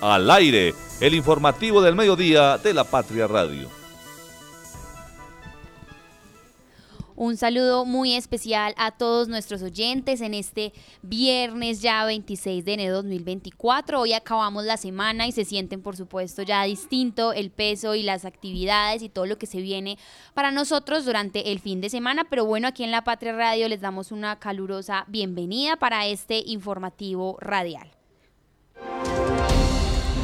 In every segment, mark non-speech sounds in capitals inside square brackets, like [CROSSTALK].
Al aire, el informativo del mediodía de la Patria Radio. Un saludo muy especial a todos nuestros oyentes en este viernes ya 26 de enero de 2024. Hoy acabamos la semana y se sienten por supuesto ya distinto el peso y las actividades y todo lo que se viene para nosotros durante el fin de semana. Pero bueno, aquí en La Patria Radio les damos una calurosa bienvenida para este informativo radial.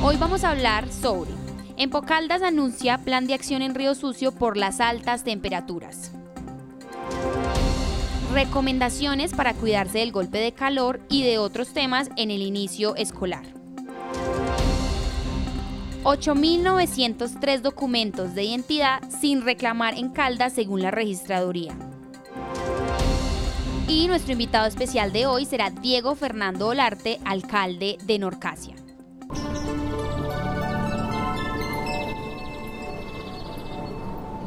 Hoy vamos a hablar sobre Empocaldas anuncia plan de acción en Río Sucio por las altas temperaturas. Recomendaciones para cuidarse del golpe de calor y de otros temas en el inicio escolar. 8.903 documentos de identidad sin reclamar en Caldas según la registraduría. Y nuestro invitado especial de hoy será Diego Fernando Olarte, alcalde de Norcasia.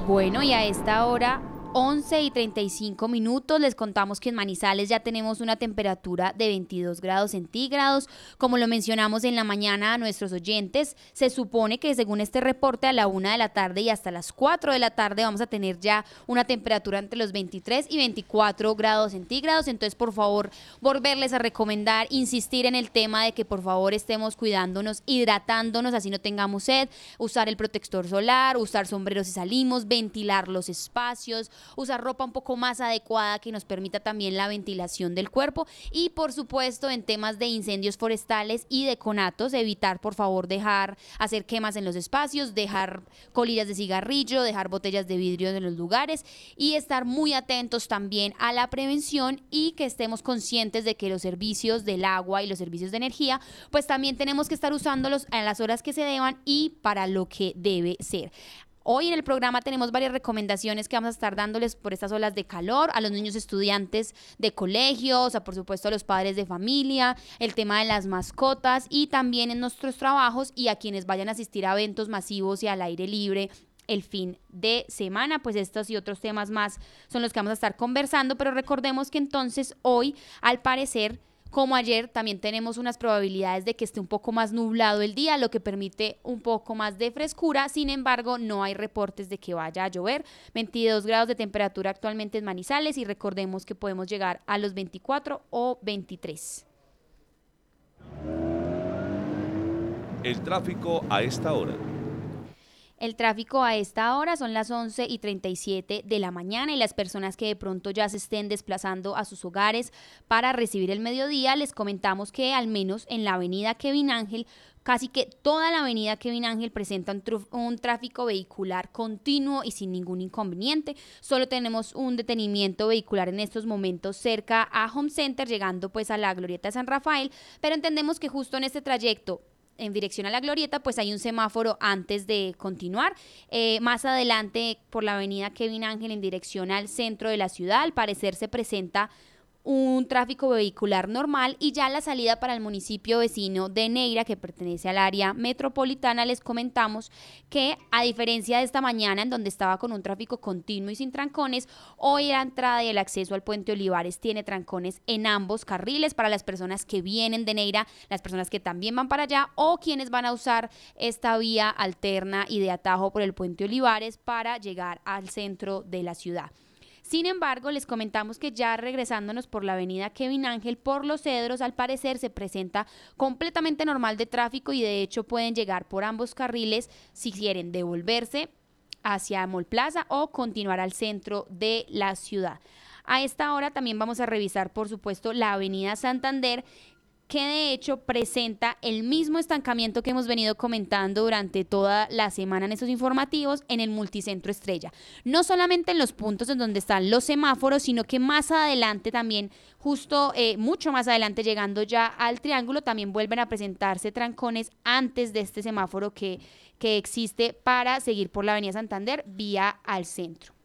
Bueno, y a esta hora 11 y 35 minutos. Les contamos que en Manizales ya tenemos una temperatura de 22 grados centígrados. Como lo mencionamos en la mañana a nuestros oyentes, se supone que según este reporte a la 1 de la tarde y hasta las 4 de la tarde vamos a tener ya una temperatura entre los 23 y 24 grados centígrados. Entonces, por favor, volverles a recomendar, insistir en el tema de que por favor estemos cuidándonos, hidratándonos, así no tengamos sed, usar el protector solar, usar sombreros si salimos, ventilar los espacios usar ropa un poco más adecuada que nos permita también la ventilación del cuerpo y por supuesto en temas de incendios forestales y de conatos, evitar por favor dejar hacer quemas en los espacios, dejar colillas de cigarrillo, dejar botellas de vidrio en los lugares y estar muy atentos también a la prevención y que estemos conscientes de que los servicios del agua y los servicios de energía pues también tenemos que estar usándolos a las horas que se deban y para lo que debe ser. Hoy en el programa tenemos varias recomendaciones que vamos a estar dándoles por estas olas de calor a los niños estudiantes de colegios, a por supuesto a los padres de familia, el tema de las mascotas y también en nuestros trabajos y a quienes vayan a asistir a eventos masivos y al aire libre el fin de semana. Pues estos y otros temas más son los que vamos a estar conversando, pero recordemos que entonces hoy, al parecer, como ayer, también tenemos unas probabilidades de que esté un poco más nublado el día, lo que permite un poco más de frescura. Sin embargo, no hay reportes de que vaya a llover. 22 grados de temperatura actualmente en Manizales y recordemos que podemos llegar a los 24 o 23. El tráfico a esta hora. El tráfico a esta hora son las 11 y 37 de la mañana y las personas que de pronto ya se estén desplazando a sus hogares para recibir el mediodía, les comentamos que al menos en la avenida Kevin Ángel, casi que toda la avenida Kevin Ángel presenta un, un, tráfico vehicular continuo y sin ningún inconveniente. Solo tenemos un detenimiento vehicular en estos momentos cerca a Home Center, llegando pues a la Glorieta de San Rafael, pero entendemos que justo en este trayecto en dirección a la glorieta, pues hay un semáforo antes de continuar. Eh, más adelante, por la avenida Kevin Ángel, en dirección al centro de la ciudad, al parecer se presenta un tráfico vehicular normal y ya la salida para el municipio vecino de Neira, que pertenece al área metropolitana, les comentamos que a diferencia de esta mañana en donde estaba con un tráfico continuo y sin trancones, hoy la entrada y el acceso al puente Olivares tiene trancones en ambos carriles para las personas que vienen de Neira, las personas que también van para allá o quienes van a usar esta vía alterna y de atajo por el puente Olivares para llegar al centro de la ciudad. Sin embargo, les comentamos que ya regresándonos por la avenida Kevin Ángel por los cedros, al parecer se presenta completamente normal de tráfico y de hecho pueden llegar por ambos carriles si quieren devolverse hacia Mall Plaza o continuar al centro de la ciudad. A esta hora también vamos a revisar, por supuesto, la avenida Santander que de hecho presenta el mismo estancamiento que hemos venido comentando durante toda la semana en estos informativos en el multicentro estrella. No solamente en los puntos en donde están los semáforos, sino que más adelante también, justo eh, mucho más adelante llegando ya al triángulo, también vuelven a presentarse trancones antes de este semáforo que, que existe para seguir por la Avenida Santander vía al centro.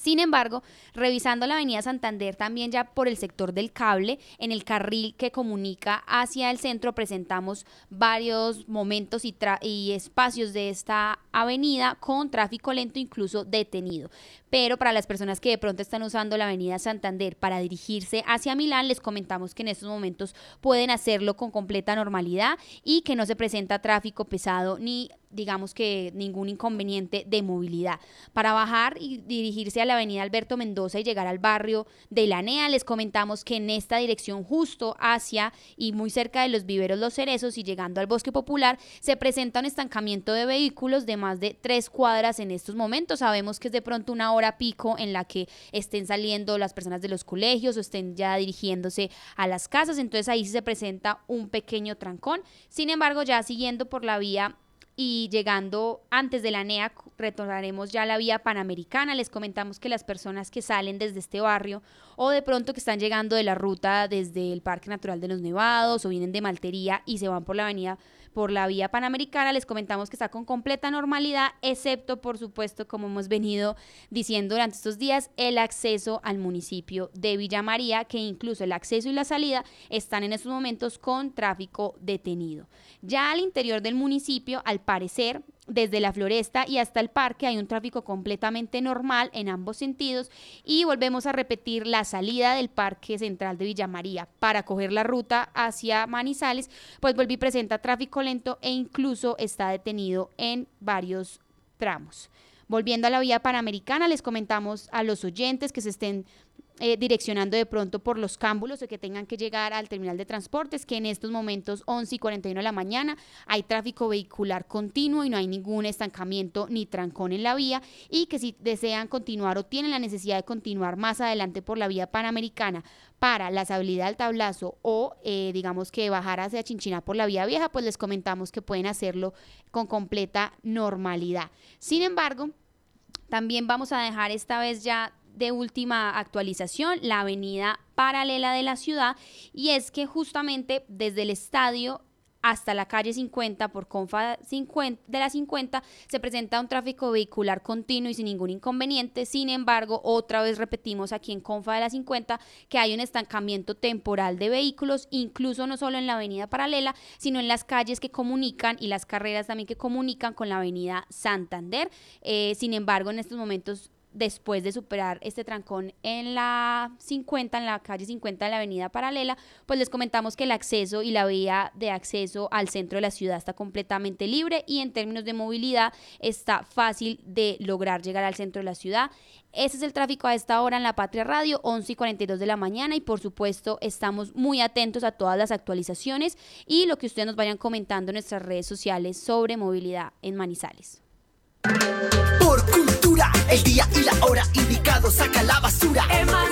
Sin embargo, revisando la avenida Santander también ya por el sector del cable, en el carril que comunica hacia el centro presentamos varios momentos y, y espacios de esta avenida con tráfico lento incluso detenido. Pero para las personas que de pronto están usando la avenida Santander para dirigirse hacia Milán, les comentamos que en estos momentos pueden hacerlo con completa normalidad y que no se presenta tráfico pesado ni digamos que ningún inconveniente de movilidad. Para bajar y dirigirse a la avenida Alberto Mendoza y llegar al barrio de la NEA, les comentamos que en esta dirección justo hacia y muy cerca de los viveros Los Cerezos y llegando al Bosque Popular, se presenta un estancamiento de vehículos de más de tres cuadras en estos momentos. Sabemos que es de pronto una hora pico en la que estén saliendo las personas de los colegios o estén ya dirigiéndose a las casas, entonces ahí sí se presenta un pequeño trancón. Sin embargo, ya siguiendo por la vía y llegando antes de la NEA retornaremos ya a la vía panamericana. Les comentamos que las personas que salen desde este barrio o de pronto que están llegando de la ruta desde el Parque Natural de los Nevados o vienen de Maltería y se van por la avenida por la vía panamericana. Les comentamos que está con completa normalidad, excepto, por supuesto, como hemos venido diciendo durante estos días, el acceso al municipio de Villa María, que incluso el acceso y la salida están en estos momentos con tráfico detenido. Ya al interior del municipio, al parecer, desde la floresta y hasta el parque hay un tráfico completamente normal en ambos sentidos y volvemos a repetir la salida del parque central de Villa María para coger la ruta hacia Manizales, pues volví presenta tráfico lento e incluso está detenido en varios tramos. Volviendo a la vía panamericana, les comentamos a los oyentes que se estén eh, direccionando de pronto por los cámbulos o que tengan que llegar al terminal de transportes, que en estos momentos 11 y 41 de la mañana hay tráfico vehicular continuo y no hay ningún estancamiento ni trancón en la vía y que si desean continuar o tienen la necesidad de continuar más adelante por la vía panamericana para la estabilidad del tablazo o eh, digamos que bajar hacia Chinchina por la vía vieja, pues les comentamos que pueden hacerlo con completa normalidad. Sin embargo, también vamos a dejar esta vez ya de última actualización, la avenida paralela de la ciudad, y es que justamente desde el estadio hasta la calle 50 por Confa 50, de la 50 se presenta un tráfico vehicular continuo y sin ningún inconveniente. Sin embargo, otra vez repetimos aquí en Confa de la 50 que hay un estancamiento temporal de vehículos, incluso no solo en la avenida paralela, sino en las calles que comunican y las carreras también que comunican con la avenida Santander. Eh, sin embargo, en estos momentos después de superar este trancón en la 50, en la calle 50 de la avenida paralela, pues les comentamos que el acceso y la vía de acceso al centro de la ciudad está completamente libre y en términos de movilidad está fácil de lograr llegar al centro de la ciudad. Ese es el tráfico a esta hora en la Patria Radio, 11 y 42 de la mañana y por supuesto estamos muy atentos a todas las actualizaciones y lo que ustedes nos vayan comentando en nuestras redes sociales sobre movilidad en Manizales. Por el día y la hora indicado saca la basura. más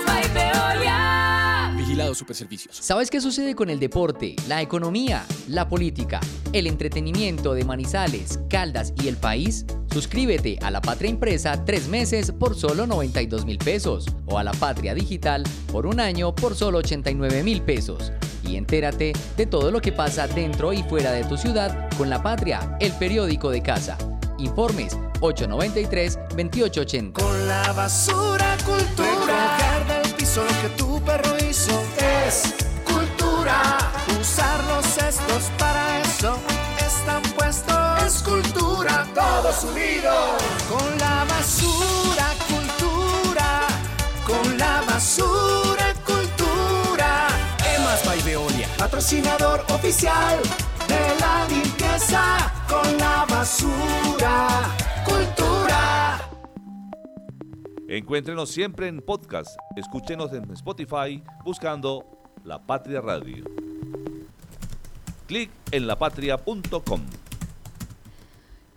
Vigilado Superservicios. ¿Sabes qué sucede con el deporte, la economía, la política, el entretenimiento de Manizales, Caldas y el país? Suscríbete a La Patria Impresa tres meses por solo 92 mil pesos o a La Patria Digital por un año por solo 89 mil pesos. Y entérate de todo lo que pasa dentro y fuera de tu ciudad con La Patria, el periódico de casa. Informes 893-2880. Con la basura cultura. Recoger del piso lo que tu perro hizo es cultura. Usar los cestos para eso están puestos. Es cultura. Todos unidos. Con la basura cultura. Con la basura cultura. Emas by Veolia. Patrocinador oficial de la limpieza con la basura. Cultura. Encuéntrenos siempre en podcast. Escúchenos en Spotify buscando La Patria Radio. Clic en lapatria.com.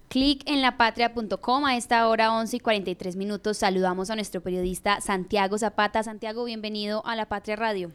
Clic en lapatria.com. A esta hora, 11 y 43 minutos, saludamos a nuestro periodista Santiago Zapata. Santiago, bienvenido a La Patria Radio.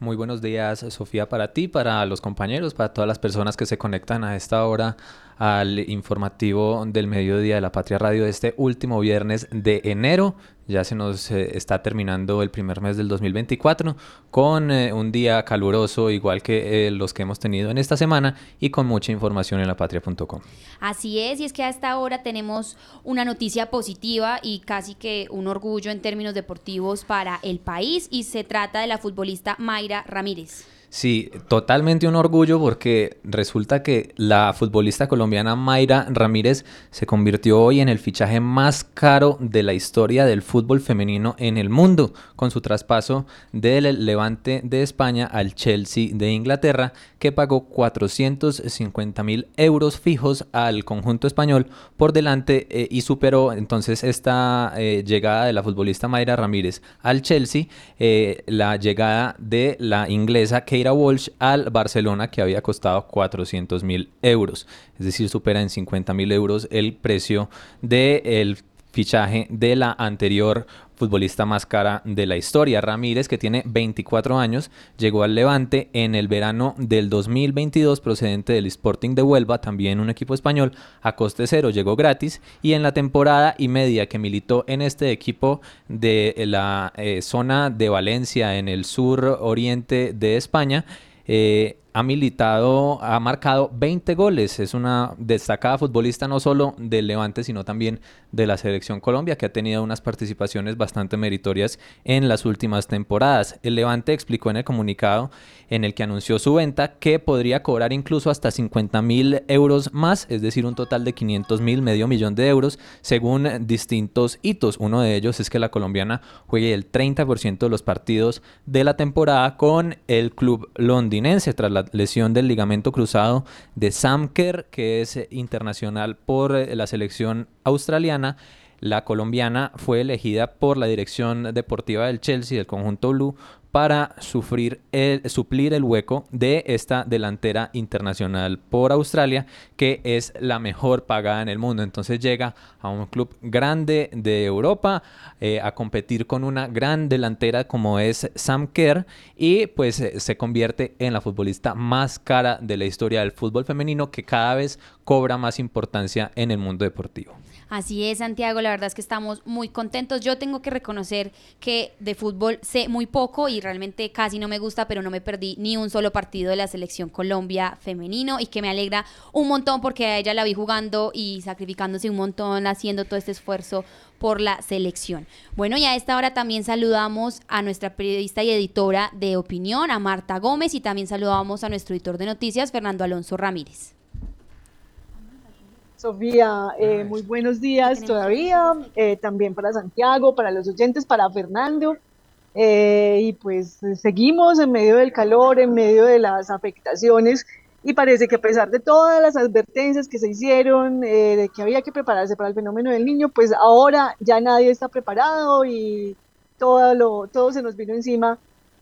Muy buenos días, Sofía, para ti, para los compañeros, para todas las personas que se conectan a esta hora al informativo del mediodía de la Patria Radio este último viernes de enero. Ya se nos eh, está terminando el primer mes del 2024 con eh, un día caluroso igual que eh, los que hemos tenido en esta semana y con mucha información en lapatria.com. Así es, y es que a esta hora tenemos una noticia positiva y casi que un orgullo en términos deportivos para el país y se trata de la futbolista Mayra Ramírez. Sí, totalmente un orgullo porque resulta que la futbolista colombiana Mayra Ramírez se convirtió hoy en el fichaje más caro de la historia del fútbol femenino en el mundo, con su traspaso del Levante de España al Chelsea de Inglaterra, que pagó 450 mil euros fijos al conjunto español por delante eh, y superó entonces esta eh, llegada de la futbolista Mayra Ramírez al Chelsea, eh, la llegada de la inglesa que Keira Walsh al Barcelona que había costado 400 mil euros. Es decir, supera en 50 mil euros el precio del fichaje de la anterior futbolista más cara de la historia. Ramírez, que tiene 24 años, llegó al Levante en el verano del 2022 procedente del Sporting de Huelva, también un equipo español, a coste cero, llegó gratis y en la temporada y media que militó en este equipo de la eh, zona de Valencia en el sur oriente de España, eh, ha militado, ha marcado 20 goles. Es una destacada futbolista no solo del Levante, sino también de la Selección Colombia, que ha tenido unas participaciones bastante meritorias en las últimas temporadas. El Levante explicó en el comunicado en el que anunció su venta que podría cobrar incluso hasta 50 mil euros más, es decir, un total de 500 mil, medio millón de euros, según distintos hitos. Uno de ellos es que la colombiana juegue el 30% de los partidos de la temporada con el club londinense tras la lesión del ligamento cruzado de Sam Kerr, que es internacional por eh, la selección australiana. La colombiana fue elegida por la dirección deportiva del Chelsea, del conjunto Blue, para sufrir el, suplir el hueco de esta delantera internacional por Australia, que es la mejor pagada en el mundo. Entonces llega a un club grande de Europa eh, a competir con una gran delantera como es Sam Kerr y pues eh, se convierte en la futbolista más cara de la historia del fútbol femenino que cada vez cobra más importancia en el mundo deportivo. Así es, Santiago, la verdad es que estamos muy contentos. Yo tengo que reconocer que de fútbol sé muy poco y realmente casi no me gusta, pero no me perdí ni un solo partido de la selección Colombia femenino y que me alegra un montón porque a ella la vi jugando y sacrificándose un montón, haciendo todo este esfuerzo por la selección. Bueno, y a esta hora también saludamos a nuestra periodista y editora de opinión, a Marta Gómez, y también saludamos a nuestro editor de noticias, Fernando Alonso Ramírez. Sofía, eh, muy buenos días todavía, eh, también para Santiago, para los oyentes, para Fernando. Eh, y pues seguimos en medio del calor, en medio de las afectaciones y parece que a pesar de todas las advertencias que se hicieron de que había que prepararse para el fenómeno del niño, pues ahora ya nadie está preparado y todo, lo, todo se nos vino encima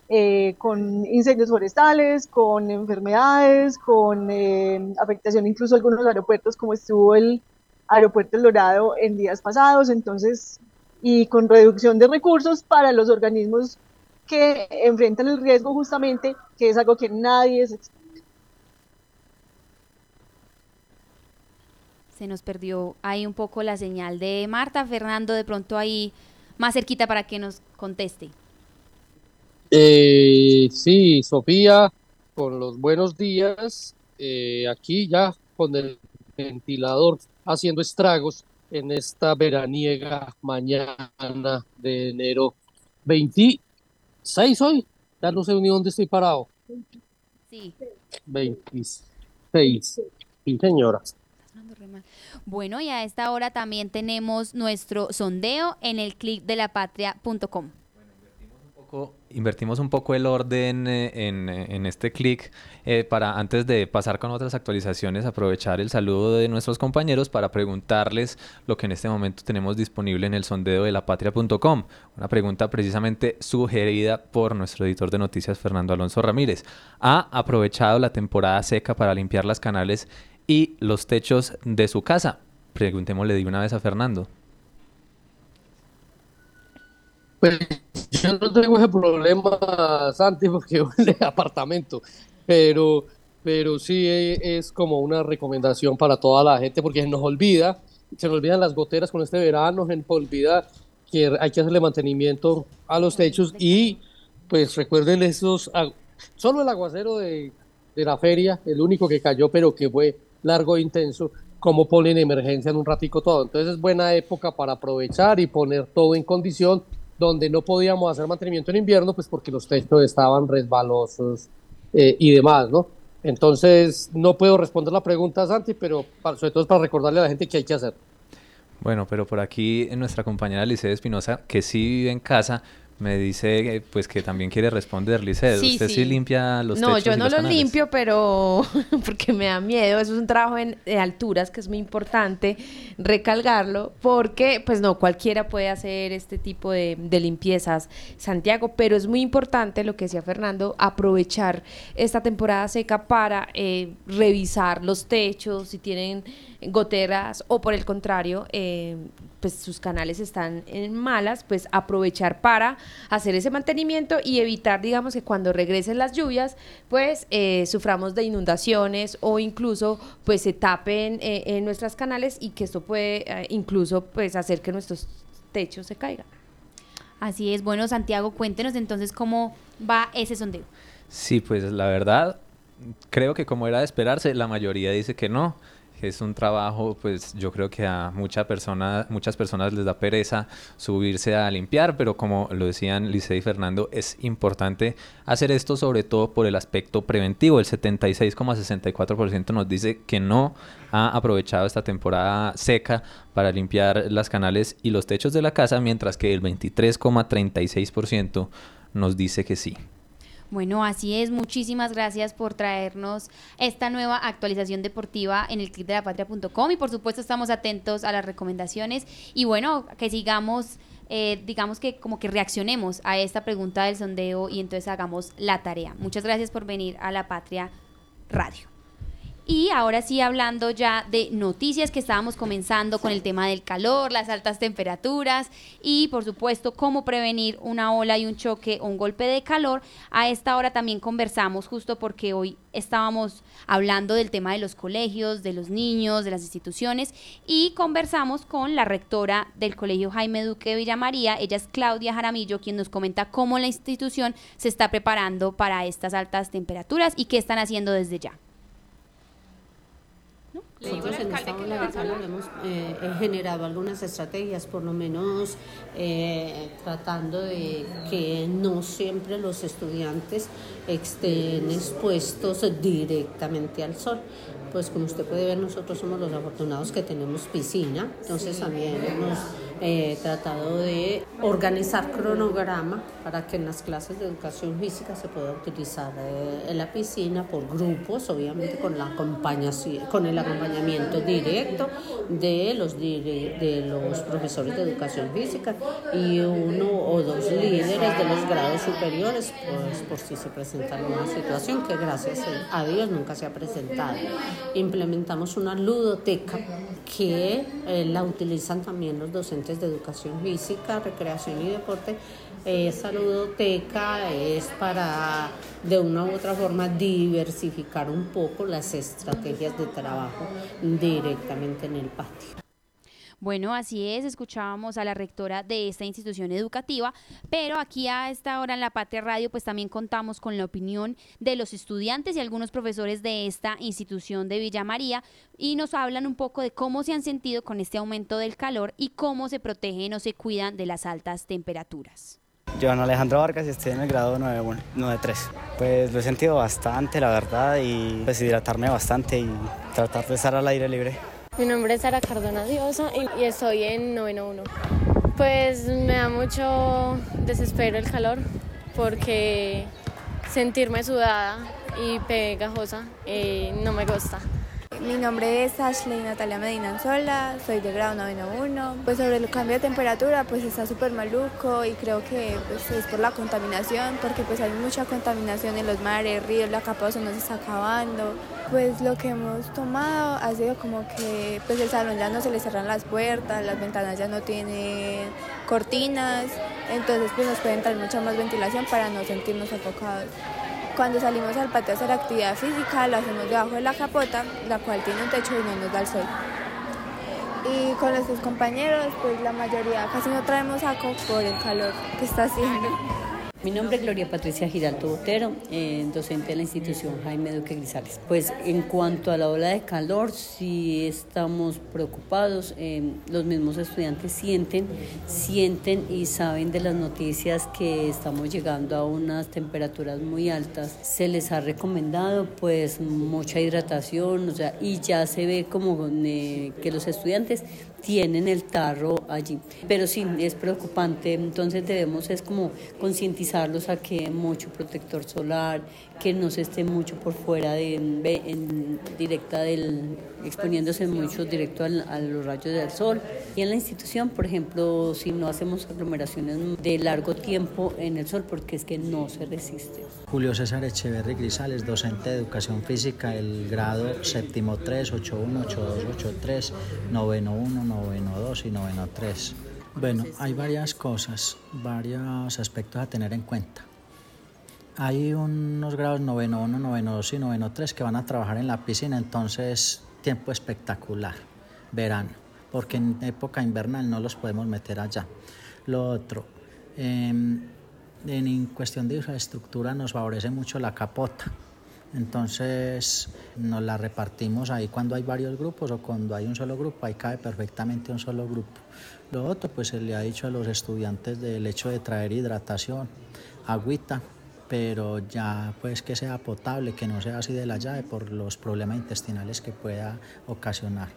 eh, con incendios forestales, con enfermedades, con eh, afectación incluso a algunos aeropuertos, como estuvo el aeropuerto El Dorado en días pasados, entonces, y con reducción de recursos para los organismos que enfrentan el riesgo justamente, que es algo que nadie se Se nos perdió ahí un poco la señal de Marta. Fernando, de pronto ahí más cerquita para que nos conteste. Eh, sí, Sofía, con los buenos días, eh, aquí ya con el ventilador haciendo estragos en esta veraniega mañana de enero 26 hoy, ya no sé ni dónde estoy parado. Sí. 26. Sí, señora. Bueno, y a esta hora también tenemos nuestro sondeo en el clic de la patria.com invertimos un poco el orden eh, eh, en, este clic eh, para antes de pasar con otras actualizaciones aprovechar el saludo de nuestros compañeros para preguntarles lo que en este momento tenemos disponible en el sondeo de lapatria.com. Una pregunta precisamente sugerida por nuestro editor de noticias Fernando Alonso Ramírez. ¿Ha aprovechado la temporada seca para limpiar las canales y los techos de su casa? Preguntémosle de una vez a Fernando. Pues yo no tengo ese problema, Santi, porque huele apartamento, pero, pero sí es como una recomendación para toda la gente, porque se nos olvida, se nos olvidan las goteras con este verano, se nos olvida que hay que hacerle mantenimiento a los techos y pues recuerden esos, solo el aguacero de, de la feria, el único que cayó pero que fue largo e intenso, como ponen emergencia en un ratico todo. Entonces es buena época para aprovechar y poner todo en condición donde no podíamos hacer mantenimiento en invierno, pues porque los techos estaban resbalosos eh, y demás, ¿no? Entonces no puedo responder la pregunta, Santi, pero sobre todo para recordarle a la gente qué hay que hacer. Bueno, pero por aquí nuestra compañera Lice Espinosa, que sí vive en casa, me dice pues que también quiere responder, Lice. ¿Usted sí. limpia los No, yo no los, limpio, pero [LAUGHS] porque me da miedo. Eso es un trabajo en, de alturas que es muy importante recalcarlo, porque pues no cualquiera puede hacer este tipo de, de limpiezas, Santiago, pero es muy importante lo que decía Fernando, aprovechar esta temporada seca para eh, revisar los techos, si tienen goteras o por el contrario, eh, pues sus canales están en malas, pues aprovechar para hacer ese mantenimiento y evitar, digamos, que cuando regresen las lluvias, pues eh, suframos de inundaciones o incluso pues se tapen eh, en nuestros canales y que esto puede incluso pues hacer que nuestros techos se caigan. Así es, bueno Santiago, cuéntenos entonces cómo va ese sondeo. Sí, pues la verdad, creo que como era de esperarse, la mayoría dice que no es un trabajo, pues yo creo que a mucha persona, muchas personas les da pereza subirse a limpiar, pero como lo decían Licey y Fernando, es importante hacer esto sobre todo por el aspecto preventivo. El 76,64% nos dice que no ha aprovechado esta temporada seca para limpiar las canales y los techos de la casa, mientras que el 23,36% nos dice que sí. Bueno, así es. Muchísimas gracias por traernos esta nueva actualización deportiva en el clip de la patria.com y por supuesto estamos atentos a las recomendaciones y bueno, que sigamos, eh, digamos que como que reaccionemos a esta pregunta del sondeo y entonces hagamos la tarea. Muchas gracias por venir a la Patria Radio. Y ahora sí, hablando ya de noticias que estábamos comenzando con el tema del calor, las altas temperaturas y por supuesto cómo prevenir una ola y un choque o un golpe de calor. A esta hora también conversamos justo porque hoy estábamos hablando del tema de los colegios, de los niños, de las instituciones y conversamos con la rectora del Colegio Jaime Duque de Villamaría, ella es Claudia Jaramillo, quien nos comenta cómo la institución se está preparando para estas altas temperaturas y qué están haciendo desde ya. Nosotros en esta ola hemos eh, generado algunas estrategias, por lo menos eh, tratando de que no siempre los estudiantes estén expuestos directamente al sol. Pues como usted puede ver, nosotros somos los afortunados que tenemos piscina, entonces también hemos eh, tratado de organizar cronograma para que en las clases de educación física se pueda utilizar eh, en la piscina por grupos, obviamente con, la con el acompañamiento directo de los, de los profesores de educación física y uno o dos líderes de los grados superiores, pues por si se presenta alguna situación que gracias a Dios nunca se ha presentado. Implementamos una ludoteca que eh, la utilizan también los docentes de educación física, recreación y deporte. Esa ludoteca es para de una u otra forma diversificar un poco las estrategias de trabajo directamente en el patio. Bueno, así es, escuchábamos a la rectora de esta institución educativa, pero aquí a esta hora en la Patria Radio pues también contamos con la opinión de los estudiantes y algunos profesores de esta institución de Villa María y nos hablan un poco de cómo se han sentido con este aumento del calor y cómo se protegen o se cuidan de las altas temperaturas. Joan Alejandro Vargas y estoy en el grado 9.3. Pues lo he sentido bastante, la verdad, y pues hidratarme bastante y tratar de estar al aire libre. Mi nombre es Sara Cardona Diosa y, estoy en noveno 1. Pues me da mucho desespero el calor porque sentirme sudada y pegajosa eh, no me gusta. Mi nombre es Ashley Natalia Medina Anzola, soy de grado 91. Pues sobre el cambio de temperatura, pues está súper maluco y creo que pues, es por la contaminación, porque pues hay mucha contaminación en los mares, ríos, la capa se nos está acabando. Pues lo que hemos tomado ha sido como que pues el salón ya no se le cerran las puertas, las ventanas ya no tienen cortinas, entonces pues nos puede entrar mucha más ventilación para no sentirnos sofocados. Cuando salimos al patio a hacer actividad física, lo hacemos debajo de la capota, la cual tiene un techo y no nos da el sol. Y con nuestros compañeros, pues la mayoría casi no traemos saco por el calor que está haciendo. Mi nombre es Gloria Patricia Giraldo Botero, eh, docente de la institución Jaime Duque Grisales. Pues en cuanto a la ola de calor, sí estamos preocupados. Eh, los mismos estudiantes sienten, sienten y saben de las noticias que estamos llegando a unas temperaturas muy altas. Se les ha recomendado pues mucha hidratación, o sea, y ya se ve como eh, que los estudiantes tienen el tarro allí. Pero sí, es preocupante, entonces debemos es como concientizarlos a que mucho protector solar, que no se esté mucho por fuera de en directa del exponiéndose mucho directo a los rayos del sol. Y en la institución, por ejemplo, si no hacemos aglomeraciones de largo tiempo en el sol, porque es que no se resiste. Julio César Echeverri Grisales, docente de educación física, el grado séptimo 3, 81, 82, 83, noveno 1, noveno 2 y noveno 3. Bueno, hay varias cosas, varios aspectos a tener en cuenta. Hay unos grados noveno 1, noveno 2 y noveno 3 que van a trabajar en la piscina, entonces tiempo espectacular, verano, porque en época invernal no los podemos meter allá. Lo otro, em, en cuestión de infraestructura nos favorece mucho la capota. Entonces nos la repartimos ahí cuando hay varios grupos o cuando hay un solo grupo, ahí cabe perfectamente un solo grupo. Lo otro, pues se le ha dicho a los estudiantes del hecho de traer hidratación, agüita, pero ya pues que sea potable, que no sea así de la llave por los problemas intestinales que pueda ocasionar.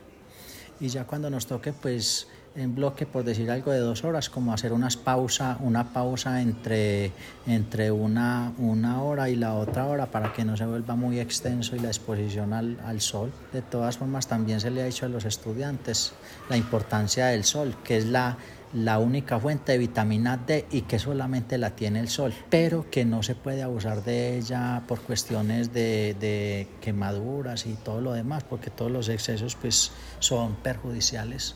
Y ya cuando nos toque pues en bloque, por decir algo de dos horas, como hacer unas pausa, una pausa entre, entre una, una hora y la otra hora para que no se vuelva muy extenso y la exposición al, al sol. De todas formas, también se le ha dicho a los estudiantes la importancia del sol, que es la la única fuente de vitamina D y que solamente la tiene el sol, pero que no se puede abusar de ella por cuestiones de, de quemaduras y todo lo demás, porque todos los excesos pues son perjudiciales.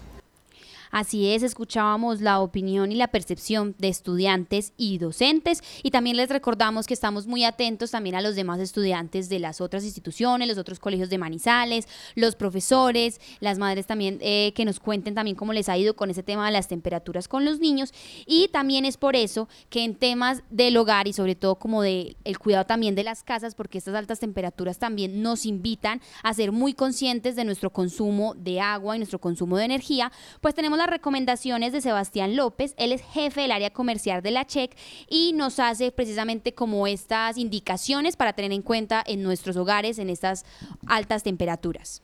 Así es, escuchábamos la opinión y la percepción de estudiantes y docentes. Y también les recordamos que estamos muy atentos también a los demás estudiantes de las otras instituciones, los otros colegios de Manizales, los profesores, las madres también eh, que nos cuenten también cómo les ha ido con ese tema de las temperaturas con los niños. Y también es por eso que en temas del hogar y sobre todo como de el cuidado también de las casas porque estas altas temperaturas también nos invitan a ser muy conscientes de nuestro consumo de agua y nuestro consumo de energía, pues tenemos la recomendaciones de Sebastián López, él es jefe del área comercial de la CHEC y nos hace precisamente como estas indicaciones para tener en cuenta en nuestros hogares en estas altas temperaturas.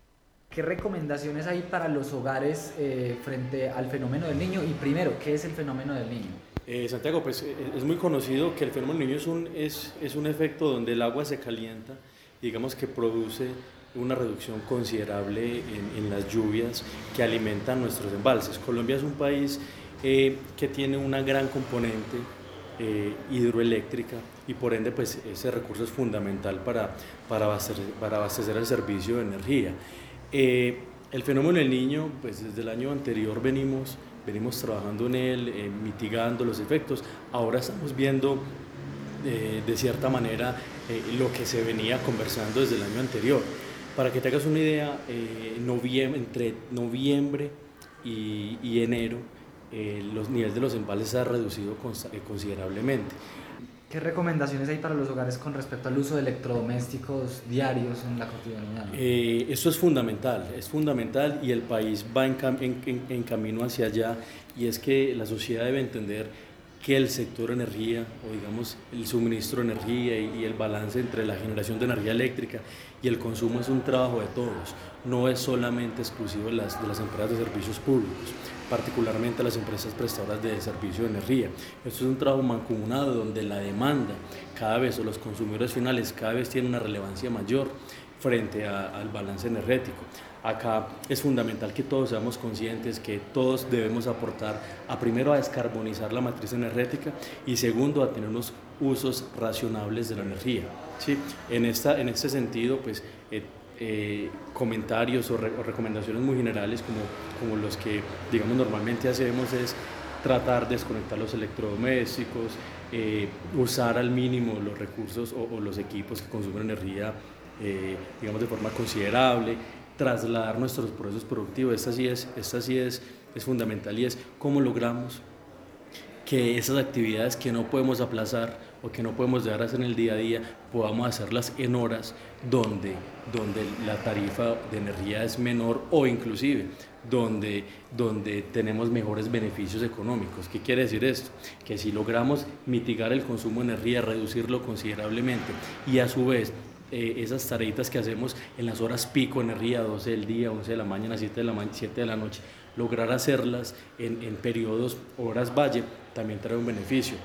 ¿Qué recomendaciones hay para los hogares eh, frente al fenómeno del niño? Y primero, ¿qué es el fenómeno del niño? Eh, Santiago, pues eh, es muy conocido que el fenómeno del niño es un, es, es un efecto donde el agua se calienta, digamos que produce una reducción considerable en, las lluvias que alimentan nuestros embalses. Colombia es un país eh, que tiene una gran componente eh, hidroeléctrica y por ende pues ese recurso es fundamental para, para, abastecer, el servicio de energía. Eh, el fenómeno del niño, pues desde el año anterior venimos, venimos trabajando en él, mitigando los efectos. Ahora estamos viendo de cierta manera lo que se venía conversando desde el año anterior. Para que te hagas una idea, eh, noviembre, entre noviembre y, enero eh, los niveles de los embalses se han reducido eh, considerablemente. ¿Qué recomendaciones hay para los hogares con respecto al uso de electrodomésticos diarios en la cotidianidad? Eh, eso es fundamental, es fundamental y el país va en, en, camino hacia allá y es que la sociedad debe entender que el sector energía o digamos el suministro de energía y, el balance entre la generación de energía eléctrica y el consumo es un trabajo de todos, no es solamente exclusivo de las, de las empresas de servicios públicos, particularmente las empresas prestadoras de servicio de energía. Esto es un trabajo mancomunado donde la demanda cada vez o los consumidores finales cada vez tienen una relevancia mayor frente al balance energético. Acá es fundamental que todos seamos conscientes que todos debemos aportar a primero a descarbonizar la matriz energética y segundo a tener unos usos racionables de la energía. ¿sí? En, esta, en este sentido, pues eh, eh, comentarios o, recomendaciones muy generales como, como los que digamos normalmente hacemos es tratar de desconectar los electrodomésticos, eh, usar al mínimo los recursos o, o, los equipos que consumen energía, digamos, de forma considerable, trasladar nuestros procesos productivos. Esta sí es, esta sí es, es fundamental y es cómo logramos que esas actividades que no podemos aplazar o que no podemos dejar hacer en el día a día, podamos hacerlas en horas donde, donde la tarifa de energía es menor o inclusive donde, donde tenemos mejores beneficios económicos. ¿Qué quiere decir esto? Que si logramos mitigar el consumo de energía, reducirlo considerablemente y a su vez eh, esas tareitas que hacemos en las horas pico, energía, 12 del día, 11 de la mañana, 7 de la, 7 de la noche, lograr hacerlas en, en periodos, horas valle, también trae un beneficio.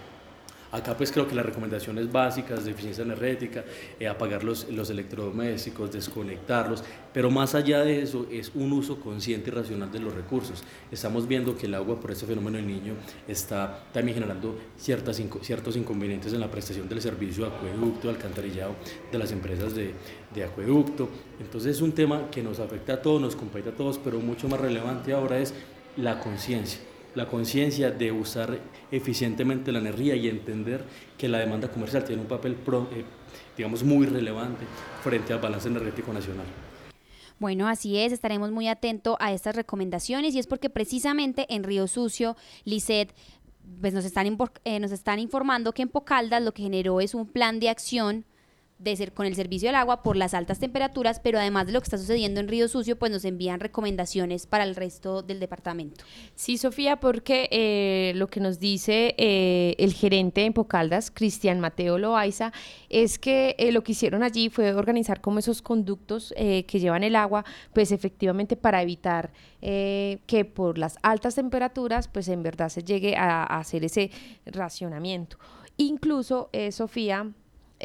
Acá pues creo que las recomendaciones básicas de eficiencia energética, eh, apagar los, los electrodomésticos, desconectarlos, pero más allá de eso es un uso consciente y racional de los recursos. Estamos viendo que el agua por este fenómeno del niño está también generando ciertas, ciertos inconvenientes en la prestación del servicio de acueducto, alcantarillado de las empresas de, de acueducto. Entonces es un tema que nos afecta a todos, nos compete a todos, pero mucho más relevante ahora es la conciencia la conciencia de usar eficientemente la energía y entender que la demanda comercial tiene un papel, eh, digamos, muy relevante frente al balance energético nacional. Bueno, así es, estaremos muy atentos a estas recomendaciones y es porque precisamente en Río Sucio, Lisset, pues nos están, eh, nos están informando que en Pocaldas lo que generó es un plan de acción de ser con el servicio del agua por las altas temperaturas, pero además de lo que está sucediendo en Río Sucio, pues nos envían recomendaciones para el resto del departamento. Sí, Sofía, porque eh, lo que nos dice eh, el gerente en Pocaldas, Cristian Mateo Loaiza, es que eh, lo que hicieron allí fue organizar como esos conductos que llevan el agua, pues efectivamente para evitar que por las altas temperaturas, pues en verdad se llegue a, a hacer ese racionamiento. Incluso, Sofía,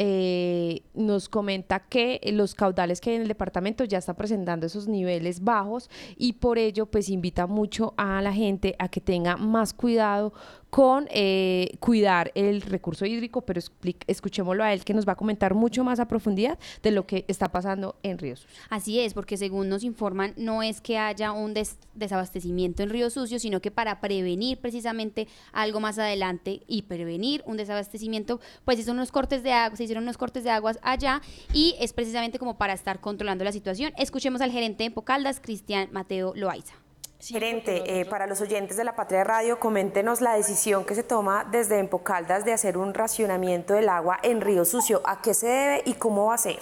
eh, nos comenta que los caudales que hay en el departamento ya están presentando esos niveles bajos y por ello pues invita mucho a la gente a que tenga más cuidado con eh, cuidar el recurso hídrico, pero escuchémoslo a él que nos va a comentar mucho más a profundidad de lo que está pasando en Río Sucio. Así es, porque según nos informan, no es que haya un desabastecimiento en Río Sucio, sino que para prevenir precisamente algo más adelante y prevenir un desabastecimiento, pues unos cortes de agua, se hicieron unos cortes de aguas allá y es precisamente como para estar controlando la situación. Escuchemos al gerente de Pocaldas, Cristian Mateo Loaiza. Gerente, eh, para los oyentes de la Patria Radio, coméntenos la decisión que se toma desde Empocaldas de hacer un racionamiento del agua en Río Sucio. ¿A qué se debe y cómo va a ser?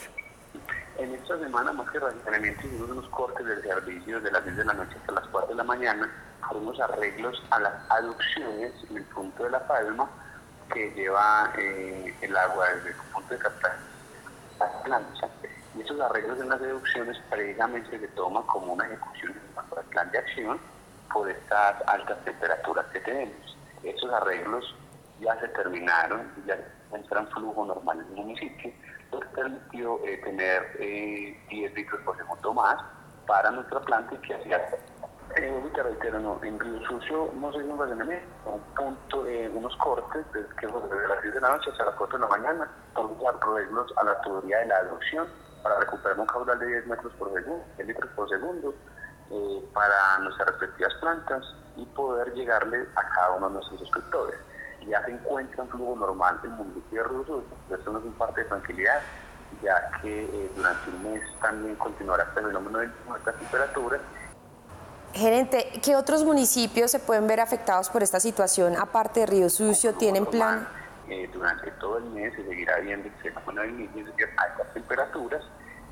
En esta semana, más que racionamiento, hicimos unos cortes del servicio de las 10 de la noche hasta las 4 de la mañana, con unos arreglos a las aducciones en el punto de la palma que lleva eh, el agua desde el punto de captación a la plancha y esos arreglos en las deducciones precisamente se toma como una ejecución del plan de acción por estas altas temperaturas que tenemos. Esos arreglos ya se terminaron, ya entra en flujo normal en el municipio, lo que permitió eh, tener eh, 10 litros por segundo más para nuestra planta y que hacía eh, te reitero, no, en Río Sucio no hizo un un punto, eh, unos cortes, desde, que desde las 10 de la noche hasta las 4 de la mañana, por arreglos a la tubería de la adopción, para recuperar un caudal de 10 metros por segundo, 10 litros por segundo eh, para nuestras respectivas plantas y poder llegarle a cada uno de nuestros suscriptores. Ya se encuentra un flujo normal del municipio de Ruso, esto no es un parte de tranquilidad, ya que eh, durante un mes también continuará este fenómeno de altas temperaturas Gerente, ¿qué otros municipios se pueden ver afectados por esta situación, aparte de Río Sucio? ¿Tienen plan? Eh, durante todo el mes se seguirá viendo el fenómeno de altas temperaturas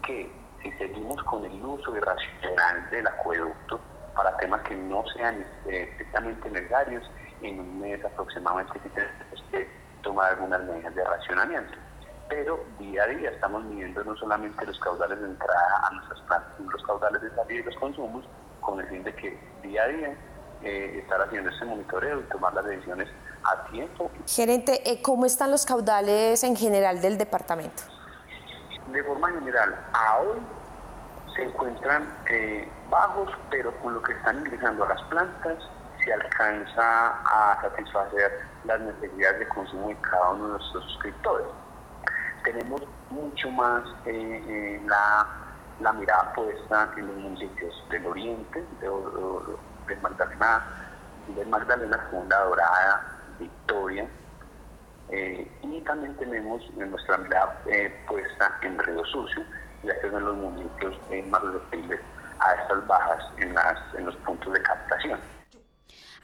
que si seguimos con el uso irracional del acueducto para temas que no sean eh, estrictamente necesarios, en un mes aproximadamente tenemos que tomar algunas medidas de racionamiento. Pero día a día estamos midiendo no solamente los caudales de entrada a nuestras plantas, sino los caudales de salida y los consumos, con el fin de que día a día eh, estar haciendo ese monitoreo y tomar las decisiones a tiempo. Gerente, eh, ¿cómo están los caudales en general del departamento? De forma general, a hoy se encuentran eh, bajos, pero con lo que están ingresando a las plantas se alcanza a satisfacer las necesidades de consumo de cada uno de nuestros suscriptores. Tenemos mucho más la, la, mirada puesta en los municipios del oriente, de, de Magdalena, de Magdalena Segunda Dorada, Victoria, eh, y también tenemos nuestra mirada eh, puesta en Río Sucio, ya que son los municipios más susceptibles a estas bajas en, las, en los puntos de captación.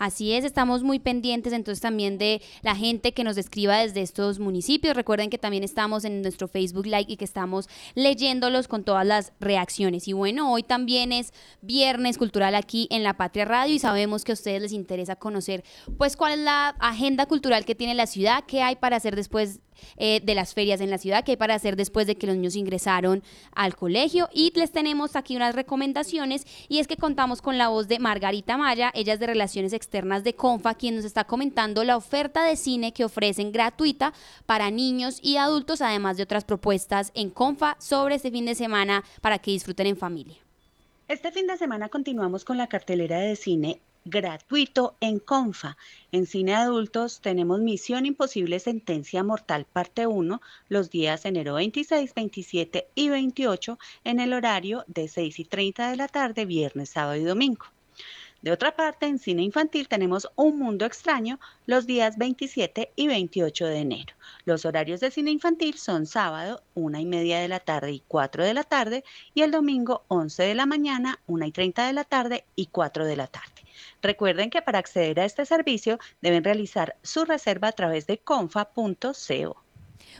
Así es, estamos muy pendientes entonces también de la gente que nos escriba desde estos municipios. Recuerden que también estamos en nuestro Facebook Live y que estamos leyéndolos con todas las reacciones. Y bueno, hoy también es viernes cultural aquí en La Patria Radio y sabemos que a ustedes les interesa conocer pues cuál es la agenda cultural que tiene la ciudad, qué hay para hacer después eh, de las ferias en la ciudad, que hay para hacer después de que los niños ingresaron al colegio. Y les tenemos aquí unas recomendaciones y es que contamos con la voz de Margarita Maya, ella es de Relaciones Externas de Confa, quien nos está comentando la oferta de cine que ofrecen gratuita para niños y adultos, además de otras propuestas en Confa sobre este fin de semana para que disfruten en familia. Este fin de semana continuamos con la cartelera de cine gratuito en Confa. En cine adultos tenemos Misión Imposible Sentencia Mortal parte 1 los días enero 26, 27 y 28 en el horario de 6 y 30 de la tarde, viernes, sábado y domingo. De otra parte, en cine infantil tenemos Un Mundo Extraño los días 27 y 28 de enero. Los horarios de cine infantil son sábado, 1 y media de la tarde y 4 de la tarde, y el domingo, 11 de la mañana, 1 y 30 de la tarde y 4 de la tarde. Recuerden que para acceder a este servicio deben realizar su reserva a través de confa.co.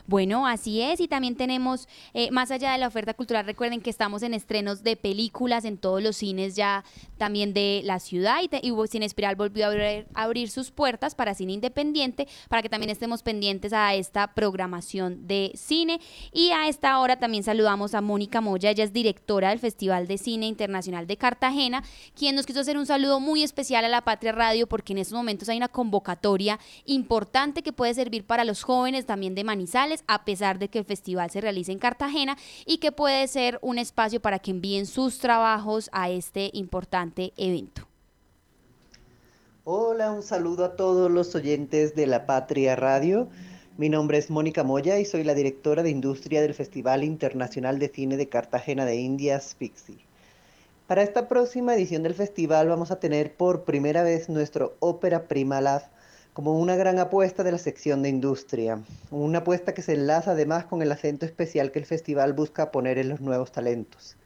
Bueno, así es. Y también tenemos, eh, más allá de la oferta cultural, recuerden que estamos en estrenos de películas en todos los cines ya también de la ciudad. Y, y Cine Espiral volvió a abrir, abrir, sus puertas para cine independiente, para que también estemos pendientes a esta programación de cine. Y a esta hora también saludamos a Mónica Moya, ella es directora del Festival de Cine Internacional de Cartagena, quien nos quiso hacer un saludo muy especial a la Patria Radio, porque en estos momentos hay una convocatoria importante que puede servir para los jóvenes también de Manizales a pesar de que el festival se realice en Cartagena y que puede ser un espacio para que envíen sus trabajos a este importante evento. Hola, un saludo a todos los oyentes de La Patria Radio. Mi nombre es Mónica Moya y soy la directora de industria del Festival Internacional de Cine de Cartagena de Indias, FIXI. Para esta próxima edición del festival vamos a tener por primera vez nuestro Ópera Prima Lab como una gran apuesta de la sección de industria, una apuesta que se enlaza además con el acento especial que el festival busca poner en los nuevos talentos.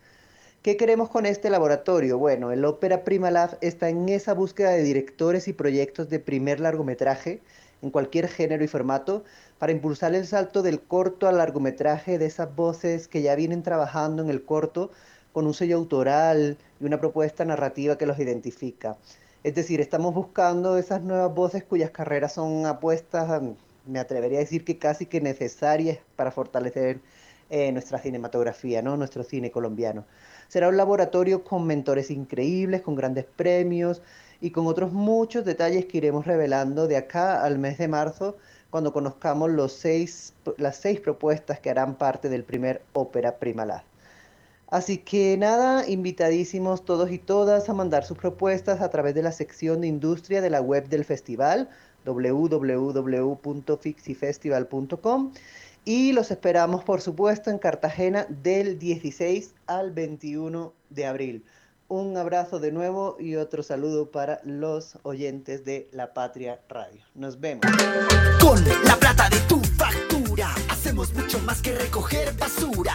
¿Qué queremos con este laboratorio? Bueno, el Ópera Prima Lab está en esa búsqueda de directores y proyectos de primer largometraje en cualquier género y formato para impulsar el salto del corto al largometraje de esas voces que ya vienen trabajando en el corto con un sello autoral y una propuesta narrativa que los identifica. Es decir, estamos buscando esas nuevas voces cuyas carreras son apuestas, me atrevería a decir que casi que necesarias para fortalecer eh, nuestra cinematografía, ¿no? nuestro cine colombiano. Será un laboratorio con mentores increíbles, con grandes premios y con otros muchos detalles que iremos revelando de acá al mes de marzo, cuando conozcamos las seis propuestas que harán parte del primer Ópera Primalá. Así que nada, invitadísimos todos y todas a mandar sus propuestas a través de la sección de industria de la web del festival www.fixifestival.com y los esperamos por supuesto en Cartagena del 16 al 21 de abril. Un abrazo de nuevo y otro saludo para los oyentes de La Patria Radio. Nos vemos. Con la plata de tu factura hacemos mucho más que recoger basura.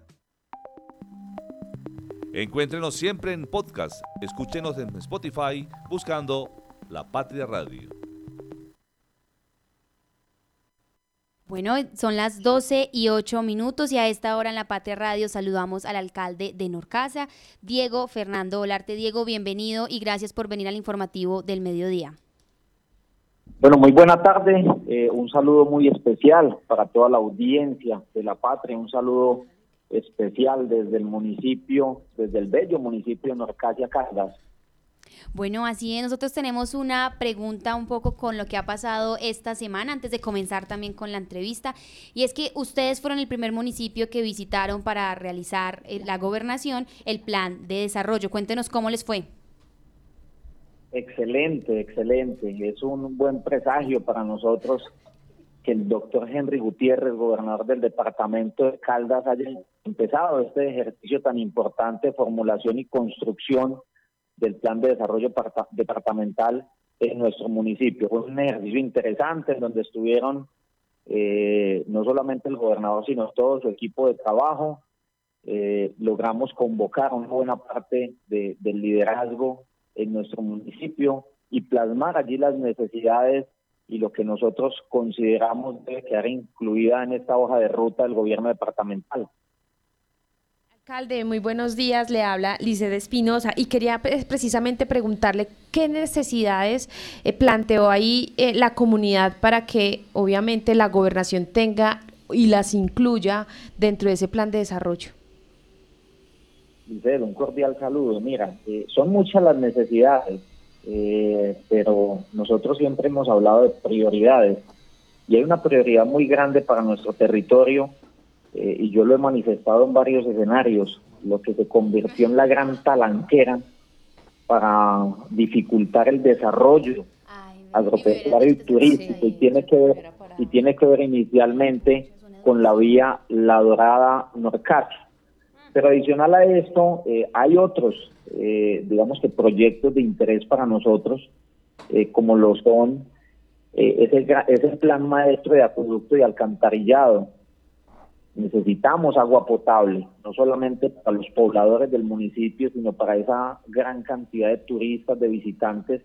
Encuéntrenos siempre en podcast. Escúchenos en Spotify buscando La Patria Radio. Bueno, son las 12 y 8 minutos y a esta hora en La Patria Radio saludamos al alcalde de Norcasa, Diego Fernando Olarte. Diego, bienvenido y gracias por venir al informativo del mediodía. Bueno, muy buena tarde. Eh, un saludo muy especial para toda la audiencia de La Patria. Un saludo especial desde el municipio, desde el bello municipio de Norcasia Caldas. Bueno, así es. Nosotros tenemos una pregunta un poco con lo que ha pasado esta semana, antes de comenzar también con la entrevista, y es que ustedes fueron el primer municipio que visitaron para realizar eh, la gobernación el plan de desarrollo. Cuéntenos cómo les fue. Excelente, excelente. Es un buen presagio para nosotros que el doctor Henry Gutiérrez, gobernador del departamento de Caldas, haya empezado este ejercicio tan importante de formulación y construcción del plan de desarrollo departamental en nuestro municipio. Fue un ejercicio interesante en donde estuvieron eh, no solamente el gobernador, sino todo su equipo de trabajo. Eh, logramos convocar una buena parte del liderazgo en nuestro municipio y plasmar allí las necesidades y lo que nosotros consideramos debe quedar incluida en esta hoja de ruta del gobierno departamental. Alcalde, muy buenos días. Le habla Lice Espinosa y quería pues, precisamente preguntarle qué necesidades eh, planteó ahí eh, la comunidad para que obviamente la gobernación tenga y las incluya dentro de ese plan de desarrollo. Lice, un cordial saludo. Mira, eh, son muchas las necesidades eh, pero nosotros siempre hemos hablado de prioridades y hay una prioridad muy grande para nuestro territorio eh, y yo lo he manifestado en varios escenarios, lo que se convirtió en la gran talanquera para dificultar el desarrollo agropecuario y turístico y tiene que ver y tiene que ver inicialmente con la vía La Dorada Norcache. Pero adicional a esto, eh, hay otros eh, digamos que proyectos de interés para nosotros, eh, como lo son eh, ese, ese plan maestro de acueducto y alcantarillado. Necesitamos agua potable, no solamente para los pobladores del municipio, sino para esa gran cantidad de turistas, de visitantes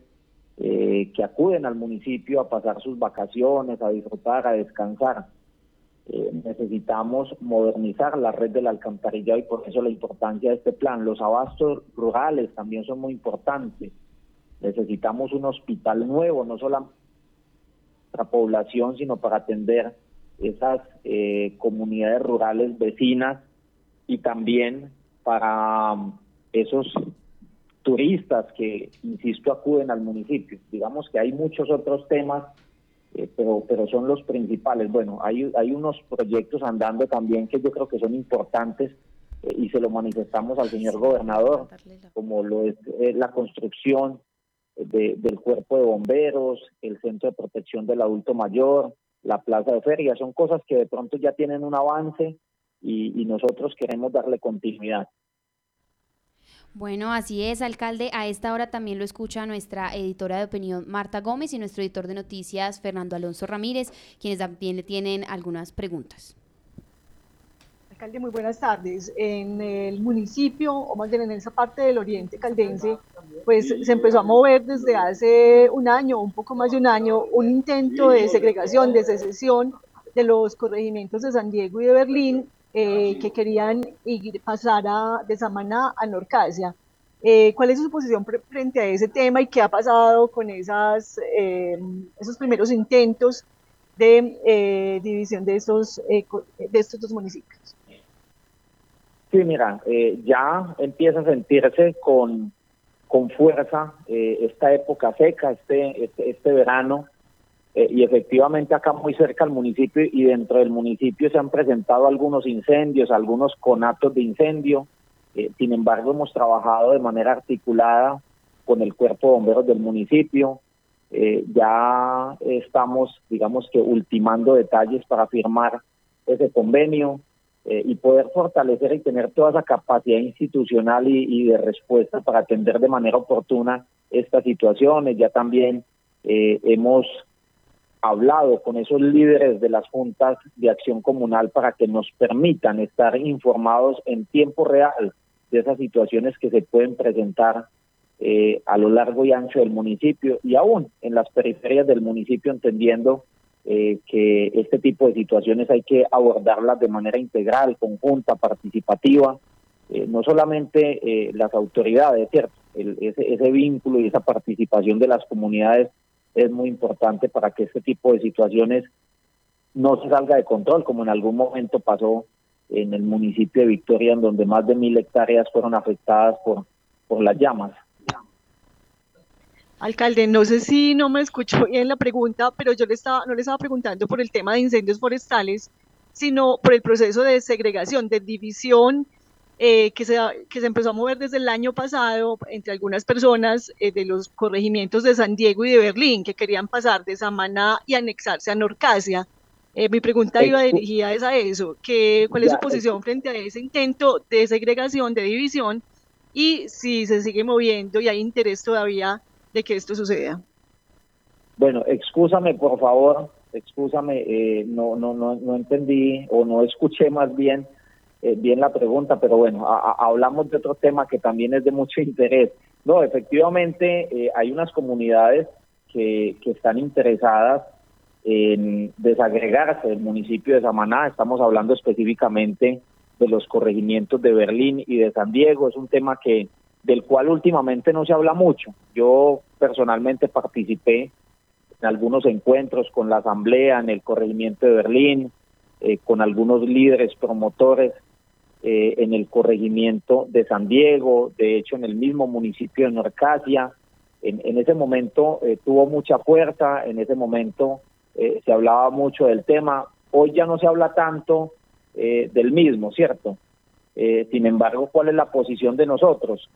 que acuden al municipio a pasar sus vacaciones, a disfrutar, a descansar. Eh, necesitamos modernizar la red del alcantarillado y por eso la importancia de este plan. Los abastos rurales también son muy importantes. Necesitamos un hospital nuevo, no solo para la población, sino para atender esas eh, comunidades rurales vecinas y también para um, esos turistas que, insisto, acuden al municipio. Digamos que hay muchos otros temas eh, pero, pero son los principales. Bueno, hay, hay unos proyectos andando también que yo creo que son importantes eh, y se lo manifestamos al señor gobernador, como lo es eh, la construcción del cuerpo de bomberos, el centro de protección del adulto mayor, la plaza de feria, son cosas que de pronto ya tienen un avance y nosotros queremos darle continuidad. Bueno, así es, alcalde. A esta hora también lo escucha nuestra editora de opinión Marta Gómez y nuestro editor de noticias Fernando Alonso Ramírez, quienes también le tienen algunas preguntas. Alcalde, muy buenas tardes. En el municipio, o más bien en esa parte del oriente caldense, pues se empezó a mover desde hace un año, un poco más de un año, un intento de segregación, de secesión de los corregimientos de San Diego y de Berlín eh, que querían ir, pasar a, de Samaná a Norcasia. Eh, ¿Cuál es su posición frente a ese tema y qué ha pasado con esas, eh, esos primeros intentos de división de estos, de estos dos municipios? Sí, mira, ya empieza a sentirse con, con fuerza esta época seca, este, este, este verano, eh, y efectivamente acá muy cerca al municipio y dentro del municipio se han presentado algunos incendios, algunos conatos de incendio. Eh, sin embargo, hemos trabajado de manera articulada con el cuerpo de bomberos del municipio. Eh, ya estamos, digamos que, ultimando detalles para firmar ese convenio y poder fortalecer y tener toda esa capacidad institucional y, y de respuesta para atender de manera oportuna estas situaciones. Ya también hemos hablado con esos líderes de las juntas de acción comunal para que nos permitan estar informados en tiempo real de esas situaciones que se pueden presentar eh, a lo largo y ancho del municipio y aún en las periferias del municipio, entendiendo eh, que este tipo de situaciones hay que abordarlas de manera integral, conjunta, participativa, eh, no solamente las autoridades, ¿cierto? ese, ese vínculo y esa participación de las comunidades es muy importante para que este tipo de situaciones no se salga de control, como en algún momento pasó en el municipio de Victoria, en donde más de mil hectáreas fueron afectadas por, por las llamas. Alcalde, no sé si no me escuchó bien la pregunta, pero yo le estaba, no le estaba preguntando por el tema de incendios forestales, sino por el proceso de segregación, de división eh, que, se, que se empezó a mover desde el año pasado entre algunas personas eh, de los corregimientos de San Diego y de Berlín que querían pasar de Samaná y anexarse a Norcasia. Eh, mi pregunta iba dirigida es a eso, que, ¿cuál es su posición frente a ese intento de segregación, de división, y si se sigue moviendo y hay interés todavía de que esto suceda? Bueno, excúsame por favor, excúsame, eh, no, no, no, no entendí o no escuché más bien eh, bien la pregunta, pero bueno, hablamos de otro tema que también es de mucho [LAUGHS] interés. No, efectivamente eh, hay unas comunidades que, que están interesadas en desagregarse del municipio de Samaná, estamos hablando específicamente de los corregimientos de Berlín y de San Diego, es un tema que del cual últimamente no se habla mucho. Yo personalmente participé en algunos encuentros con la asamblea en el corregimiento de Berlín, eh, con algunos líderes promotores eh, en el corregimiento de San Diego, de hecho en el mismo municipio de Norcasia. En, ese momento eh, tuvo mucha fuerza, en ese momento se hablaba mucho del tema. Hoy ya no se habla tanto del mismo, ¿cierto? sin embargo, ¿cuál es la posición de nosotros?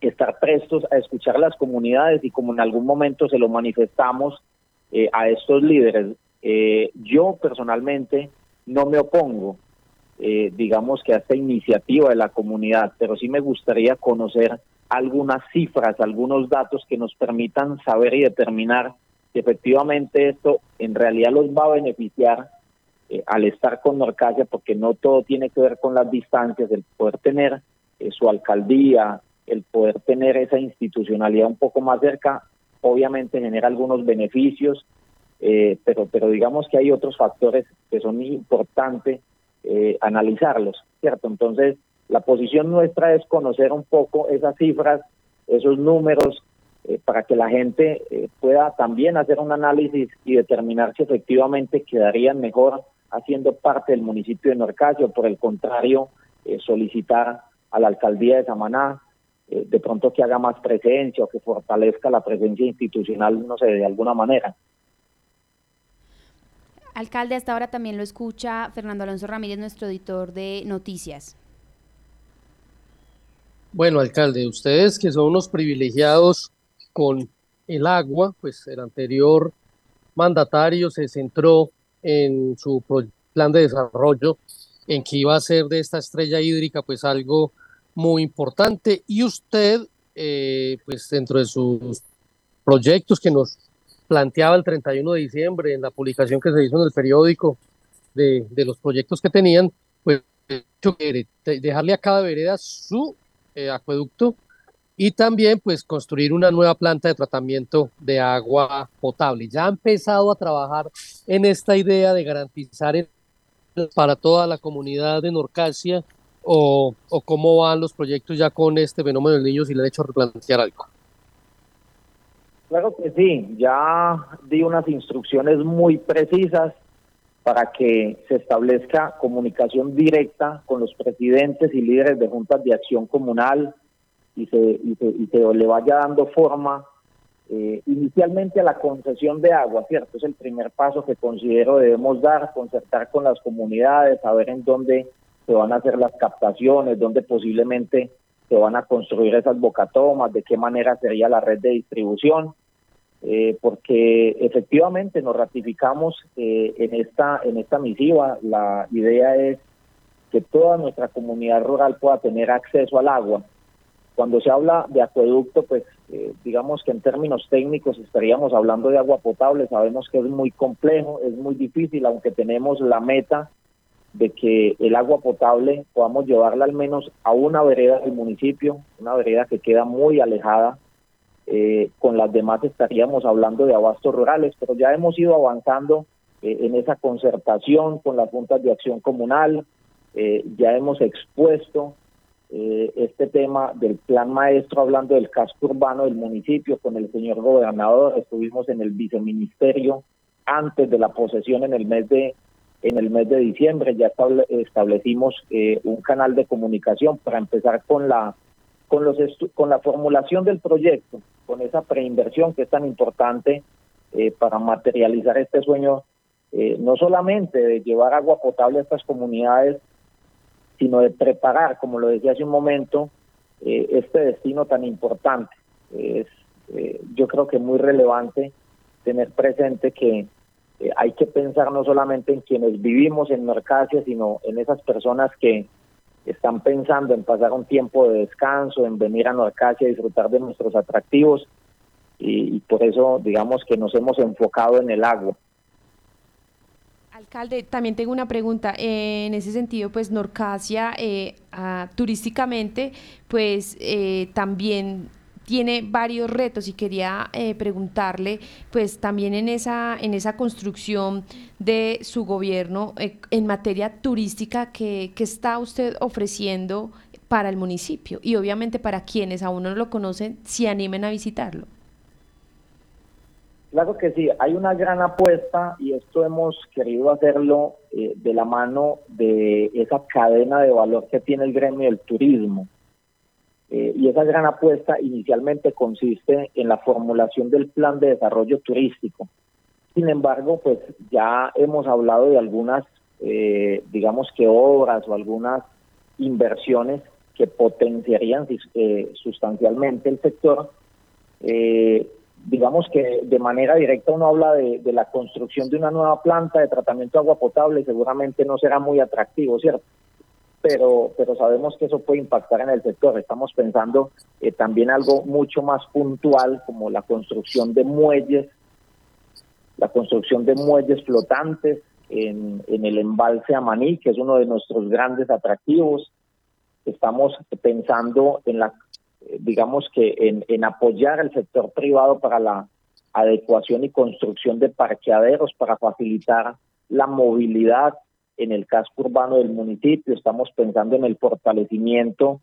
Estar prestos a escuchar las comunidades y como en algún momento se lo manifestamos a estos líderes eh, yo personalmente no me opongo, eh, digamos que a esta iniciativa de la comunidad, pero sí me gustaría conocer algunas cifras, algunos datos que nos permitan saber y determinar si efectivamente esto en realidad los va a beneficiar eh, al estar con Norcasia, porque no todo tiene que ver con las distancias, el poder tener su alcaldía, el poder tener esa institucionalidad un poco más cerca, obviamente genera algunos beneficios eh, pero, pero digamos que hay otros factores que son importantes eh, analizarlos, ¿cierto? Entonces, la posición nuestra es conocer un poco esas cifras, esos números, eh, para que la gente pueda también hacer un análisis y determinar si efectivamente quedarían mejor haciendo parte del municipio de Norcasio, por el contrario, solicitar a la alcaldía de Samaná de pronto que haga más presencia o que fortalezca la presencia institucional, no sé, de alguna manera. Alcalde, hasta ahora también lo escucha Fernando Alonso Ramírez, nuestro editor de noticias. Bueno, alcalde, ustedes que son unos privilegiados con el agua, pues el anterior mandatario se centró en su plan de desarrollo, en que iba a ser de esta estrella hídrica, pues algo muy importante. Y usted, eh, pues dentro de sus proyectos que nos planteaba el 31 de diciembre en la publicación que se hizo en el periódico de, los proyectos que tenían, pues dejarle a cada vereda su eh, acueducto y también pues construir una nueva planta de tratamiento de agua potable. Ya ha empezado a trabajar en esta idea de garantizar para toda la comunidad de Norcasia o, o cómo van los proyectos ya con este fenómeno del niño si le han hecho replantear algo. Claro que sí, ya di unas instrucciones muy precisas para que se establezca comunicación directa con los presidentes y líderes de juntas de acción comunal y se, y se, le vaya dando forma eh, inicialmente a la concesión de agua, ¿cierto? Es el primer paso que considero debemos dar, concertar con las comunidades, saber en dónde se van a hacer las captaciones, dónde posiblemente se van a construir esas bocatomas, de qué manera sería la red de distribución eh, porque efectivamente nos ratificamos eh, en esta en esta misiva. La idea es que toda nuestra comunidad rural pueda tener acceso al agua. Cuando se habla de acueducto, pues eh, digamos que en términos técnicos estaríamos hablando de agua potable. Sabemos que es muy complejo, es muy difícil, aunque tenemos la meta de que el agua potable podamos llevarla al menos a una vereda del municipio, una vereda que queda muy alejada eh, con las demás estaríamos hablando de abastos rurales, pero ya hemos ido avanzando eh, en esa concertación con las juntas de acción comunal, eh, ya hemos expuesto este tema del plan maestro hablando del casco urbano del municipio con el señor gobernador, estuvimos en el viceministerio antes de la posesión en el mes de en el mes de diciembre ya establecimos un canal de comunicación para empezar con la con, los con la formulación del proyecto, con esa preinversión que es tan importante eh, para materializar este sueño, eh, no solamente de llevar agua potable a estas comunidades, sino de preparar, como lo decía hace un momento, eh, este destino tan importante. Es, eh, yo creo que muy relevante tener presente que eh, hay que pensar no solamente en quienes vivimos en Mercasia, sino en esas personas que están pensando en pasar un tiempo de descanso, en venir a Norcasia a disfrutar de nuestros atractivos y, por eso digamos que nos hemos enfocado en el agua. Alcalde, también tengo una pregunta. Eh, en ese sentido, pues Norcasia eh, ah, turísticamente, pues eh, también tiene varios retos y quería eh, preguntarle, pues también en esa, en esa construcción de su gobierno eh, en materia turística, ¿qué, ¿qué está usted ofreciendo para el municipio? Y obviamente para quienes aún no lo conocen, si animen a visitarlo. Claro que sí, hay una gran apuesta y esto hemos querido hacerlo eh, de la mano de esa cadena de valor que tiene el gremio del turismo. Eh, y esa gran apuesta inicialmente consiste en la formulación del plan de desarrollo turístico. Sin embargo, pues ya hemos hablado de algunas, eh, digamos que obras o algunas inversiones que potenciarían eh, sustancialmente el sector. Eh, digamos que de manera directa uno habla de, de, la construcción de una nueva planta de tratamiento de agua potable, seguramente no será muy atractivo, ¿cierto? Pero, pero sabemos que eso puede impactar en el sector. Estamos pensando eh, también algo mucho más puntual, como la construcción de muelles, la construcción de muelles flotantes en, en el embalse Amaní, que es uno de nuestros grandes atractivos. Estamos pensando en la digamos que en, en, apoyar al sector privado para la adecuación y construcción de parqueaderos para facilitar la movilidad en el casco urbano del municipio. Estamos pensando en el fortalecimiento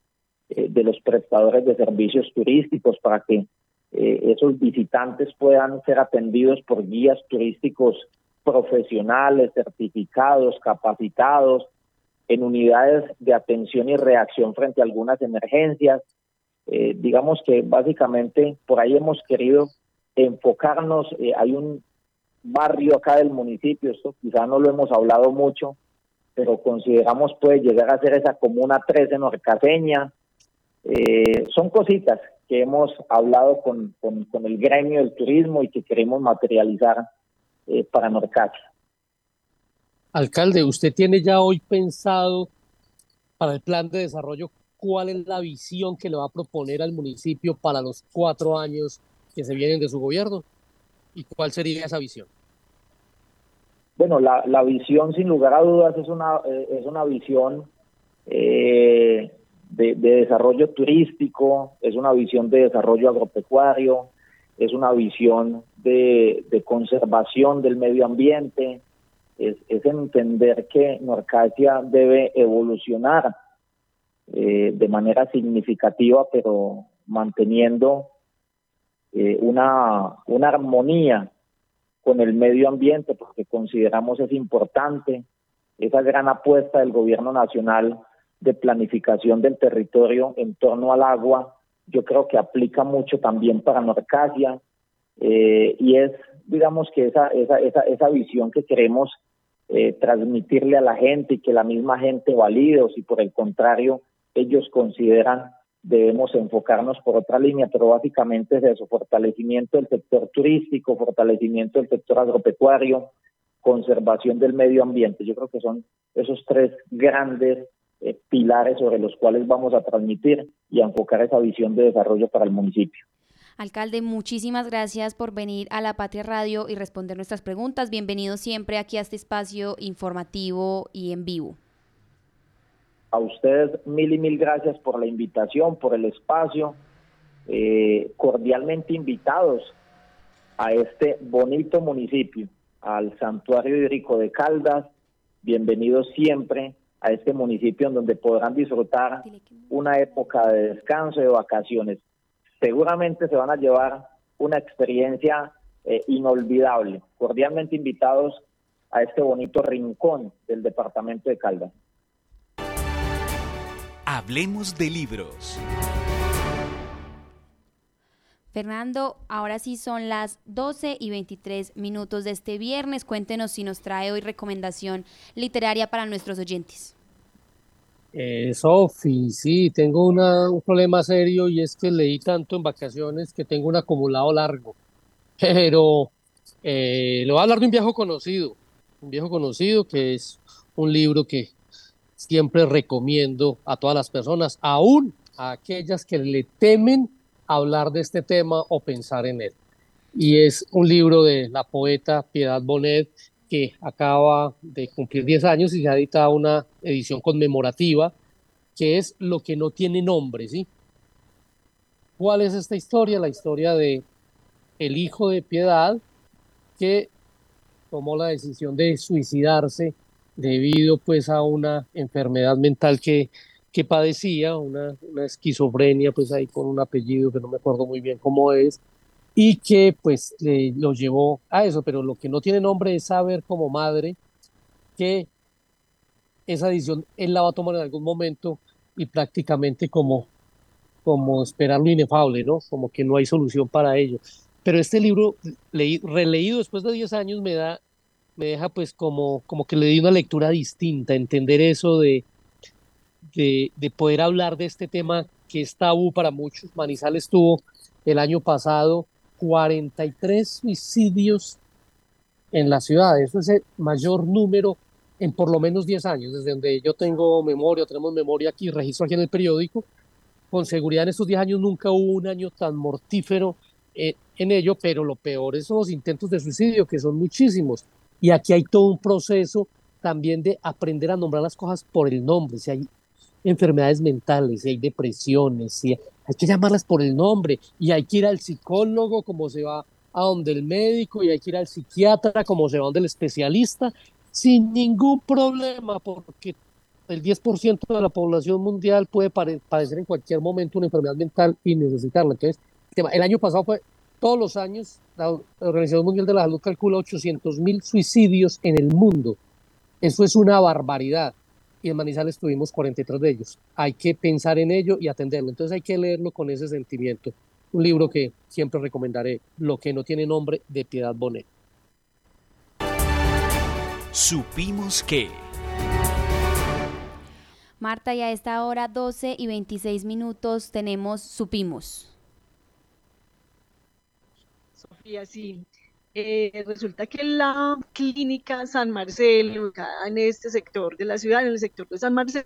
eh, de los prestadores de servicios turísticos para que eh, esos visitantes puedan ser atendidos por guías turísticos profesionales, certificados, capacitados, en unidades de atención y reacción frente a algunas emergencias, eh, digamos que básicamente por ahí hemos querido enfocarnos, eh, hay un barrio acá del municipio, esto quizá no lo hemos hablado mucho, pero consideramos puede llegar a ser esa comuna 13 norcaseña. Eh, son cositas que hemos hablado con, con, el gremio del turismo y que queremos materializar eh, para Norcasia. Alcalde, ¿usted tiene ya hoy pensado para el plan de desarrollo cuál es la visión que le va a proponer al municipio para los cuatro años que se vienen de su gobierno y cuál sería esa visión. Bueno, la, la visión sin lugar a dudas es una, eh, es una visión eh, de, de, desarrollo turístico, es una visión de desarrollo agropecuario, es una visión de, conservación del medio ambiente, es, entender que Norcasia debe evolucionar eh, de manera significativa, pero manteniendo eh, una, una armonía con el medio ambiente, porque consideramos es importante esa gran apuesta del gobierno nacional de planificación del territorio en torno al agua, yo creo que aplica mucho también para Norcasia, eh, y es, digamos que esa, esa, esa, esa visión que queremos eh, transmitirle a la gente y que la misma gente valide, o si por el contrario ellos consideran debemos enfocarnos por otra línea, pero básicamente es eso, fortalecimiento del sector turístico, fortalecimiento del sector agropecuario, conservación del medio ambiente. Yo creo que son esos tres grandes eh, pilares sobre los cuales vamos a transmitir y enfocar esa visión de desarrollo para el municipio. Alcalde, muchísimas gracias por venir a La Patria Radio y responder nuestras preguntas. Bienvenido siempre aquí a este espacio informativo y en vivo. A ustedes mil y mil gracias por la invitación, por el espacio. Eh, cordialmente invitados a este bonito municipio, al Santuario Hídrico de Caldas. Bienvenidos siempre a este municipio en donde podrán disfrutar una época de descanso, de vacaciones. Seguramente se van a llevar una experiencia eh, inolvidable. Cordialmente invitados a este bonito rincón del departamento de Caldas. Hablemos de libros. Fernando, ahora sí son las 12 y 23 minutos de este viernes. Cuéntenos si nos trae hoy recomendación literaria para nuestros oyentes. Eh, Sofi, sí, tengo una, un problema serio y es que leí tanto en vacaciones que tengo un acumulado largo. [LAUGHS] Pero eh, le voy a hablar de un viejo conocido, un viejo conocido que es un libro que siempre recomiendo a todas las personas, aún a aquellas que le temen hablar de este tema o pensar en él. Y es un libro de la poeta Piedad Bonet que acaba de cumplir 10 años y se ha editado una edición conmemorativa que es Lo que no tiene nombre, ¿sí? ¿Cuál es esta historia? La historia de el hijo de Piedad que tomó la decisión de suicidarse debido pues a una enfermedad mental que, que padecía, una, una esquizofrenia pues ahí con un apellido que no me acuerdo muy bien cómo es, y que pues le, lo llevó a eso, pero lo que no tiene nombre es saber como madre que esa decisión él la va a tomar en algún momento y prácticamente como, como esperar lo inefable, ¿no? Como que no hay solución para ello. Pero este libro, leí, releído después de 10 años, me da, me deja pues como, como que le di una lectura distinta, entender eso de, de, de poder hablar de este tema que es tabú para muchos. Manizales tuvo el año pasado 43 suicidios en la ciudad. Eso es el mayor número en por lo menos 10 años, desde donde yo tengo memoria, tenemos memoria aquí, registro aquí en el periódico. Con seguridad en estos 10 años nunca hubo un año tan mortífero eh, en ello, pero lo peor es los intentos de suicidio, que son muchísimos. Y aquí hay todo un proceso también de aprender a nombrar las cosas por el nombre. Si hay enfermedades mentales, si hay depresiones, si hay que llamarlas por el nombre y hay que ir al psicólogo como se va a donde el médico y hay que ir al psiquiatra como se va donde el especialista sin ningún problema porque el 10% de la población mundial puede padecer en cualquier momento una enfermedad mental y necesitarla. Entonces, el año pasado fue, todos los años, la Organización Mundial de la Salud calcula 800 mil suicidios en el mundo. Eso es una barbaridad y en Manizales tuvimos 43 de ellos. Hay que pensar en ello y atenderlo. Entonces hay que leerlo con ese sentimiento. Un libro que siempre recomendaré, Lo que no tiene nombre, de Piedad Bonet. Supimos que... Marta, y a esta hora 12 y 26 minutos tenemos Supimos. Sofía, sí. Eh, resulta que la clínica San Marcelo, en este sector de la ciudad, en el sector de San Marcelo,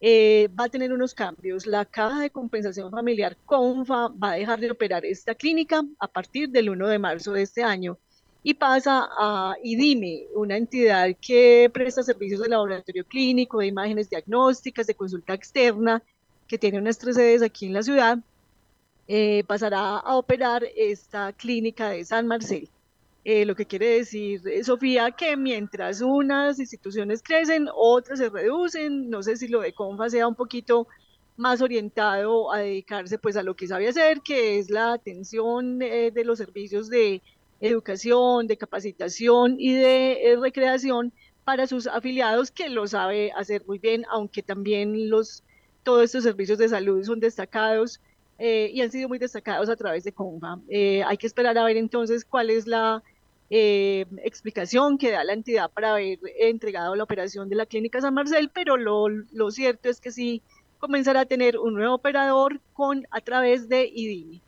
eh, va a tener unos cambios. La Caja de Compensación Familiar CONFA va a dejar de operar esta clínica a partir del 1 de marzo de este año y pasa a IDIME, una entidad que presta servicios de laboratorio clínico, de imágenes diagnósticas, de consulta externa, que tiene unas tres sedes aquí en la ciudad, eh, pasará a operar esta clínica de San Marcelo. Eh, lo que quiere decir, eh, Sofía, que mientras unas instituciones crecen, otras se reducen. No sé si lo de Confa sea un poquito más orientado a dedicarse pues a lo que sabe hacer, que es la atención eh, de los servicios de educación, de capacitación y de recreación para sus afiliados, que lo sabe hacer muy bien, aunque también los, todos estos servicios de salud son destacados y han sido muy destacados a través de Confa. hay que esperar a ver entonces cuál es la eh, explicación que da la entidad para haber entregado la operación de la clínica San Marcel, pero lo, lo cierto es que sí comenzará a tener un nuevo operador con a través de IDIMI.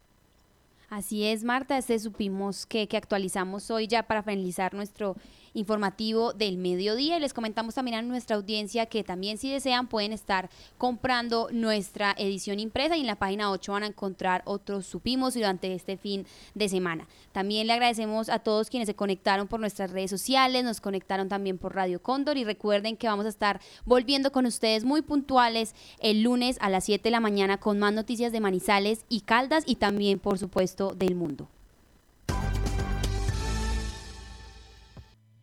Así es, Marta, este supimos que, que actualizamos hoy ya para finalizar nuestro informativo del mediodía. Y les comentamos también a nuestra audiencia que también si desean pueden estar comprando nuestra edición impresa y en la página 8 van a encontrar otros supimos durante este fin de semana. También le agradecemos a todos quienes se conectaron por nuestras redes sociales, nos conectaron también por Radio Cóndor y recuerden que vamos a estar volviendo con ustedes muy puntuales el lunes a las 7 de la mañana con más noticias de Manizales y Caldas y también por supuesto del mundo.